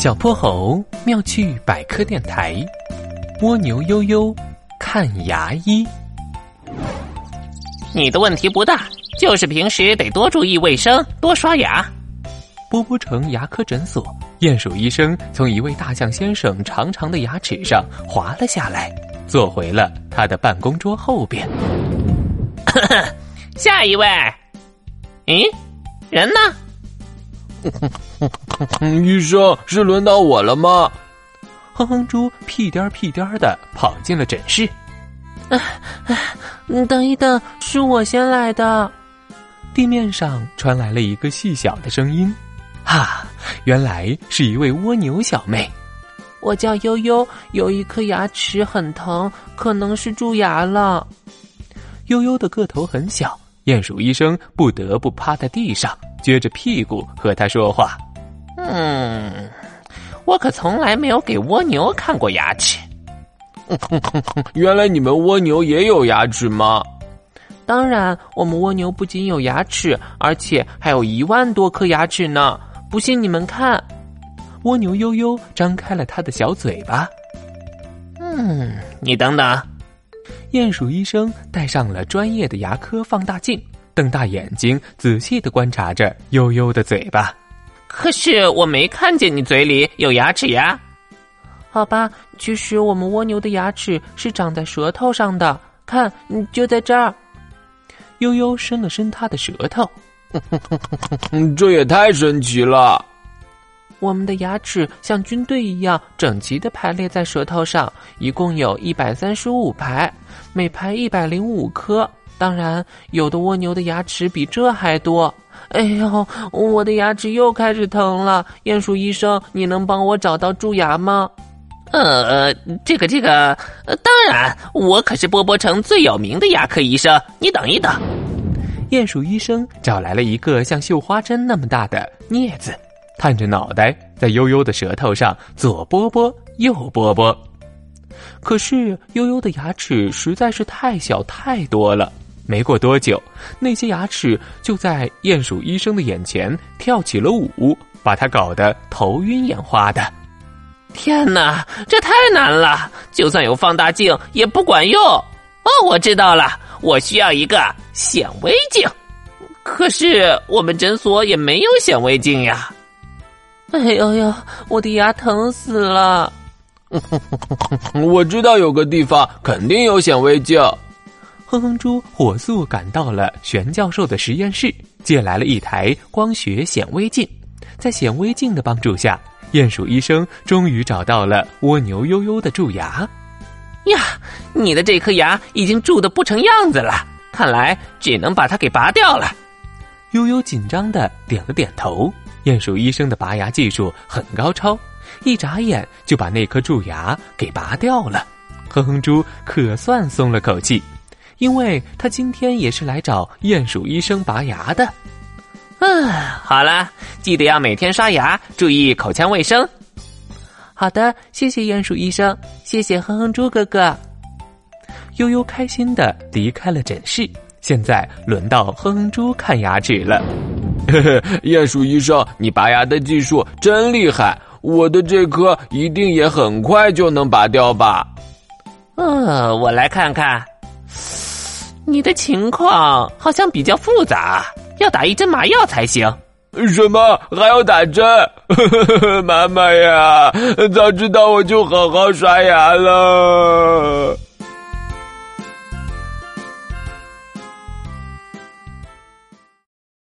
小泼猴妙趣百科电台，蜗牛悠悠看牙医。你的问题不大，就是平时得多注意卫生，多刷牙。波波城牙科诊所，鼹鼠医生从一位大象先生长长的牙齿上滑了下来，坐回了他的办公桌后边。下一位，咦，人呢？医生，是轮到我了吗？哼哼猪屁颠儿屁颠儿的跑进了诊室。啊啊！等一等，是我先来的。地面上传来了一个细小的声音：“哈，原来是一位蜗牛小妹。我叫悠悠，有一颗牙齿很疼，可能是蛀牙了。”悠悠的个头很小，鼹鼠医生不得不趴在地上。撅着屁股和他说话。嗯，我可从来没有给蜗牛看过牙齿。原来你们蜗牛也有牙齿吗？当然，我们蜗牛不仅有牙齿，而且还有一万多颗牙齿呢。不信你们看，蜗牛悠悠张开了它的小嘴巴。嗯，你等等。鼹鼠医生戴上了专业的牙科放大镜。瞪大眼睛，仔细的观察着悠悠的嘴巴。可是我没看见你嘴里有牙齿呀。好吧，其实我们蜗牛的牙齿是长在舌头上的，看，就在这儿。悠悠伸了伸他的舌头，这也太神奇了。我们的牙齿像军队一样整齐的排列在舌头上，一共有一百三十五排，每排一百零五颗。当然，有的蜗牛的牙齿比这还多。哎呦，我的牙齿又开始疼了。鼹鼠医生，你能帮我找到蛀牙吗？呃，这个这个，当然，我可是波波城最有名的牙科医生。你等一等。鼹鼠医生找来了一个像绣花针那么大的镊子，探着脑袋在悠悠的舌头上左拨拨，右拨拨。可是悠悠的牙齿实在是太小太多了。没过多久，那些牙齿就在鼹鼠医生的眼前跳起了舞，把他搞得头晕眼花的。天哪，这太难了！就算有放大镜也不管用。哦，我知道了，我需要一个显微镜。可是我们诊所也没有显微镜呀。哎呦呦，我的牙疼死了！我知道有个地方肯定有显微镜。哼哼猪火速赶到了玄教授的实验室，借来了一台光学显微镜。在显微镜的帮助下，鼹鼠医生终于找到了蜗牛悠悠的蛀牙。呀，你的这颗牙已经蛀得不成样子了，看来只能把它给拔掉了。悠悠紧张的点了点头。鼹鼠医生的拔牙技术很高超，一眨眼就把那颗蛀牙给拔掉了。哼哼猪可算松了口气。因为他今天也是来找鼹鼠医生拔牙的。嗯，好了，记得要每天刷牙，注意口腔卫生。好的，谢谢鼹鼠医生，谢谢哼哼猪哥哥。悠悠开心的离开了诊室。现在轮到哼哼猪看牙齿了。嘿嘿，鼹鼠医生，你拔牙的技术真厉害，我的这颗一定也很快就能拔掉吧？嗯，我来看看。你的情况好像比较复杂，要打一针麻药才行。什么还要打针？妈妈呀，早知道我就好好刷牙了。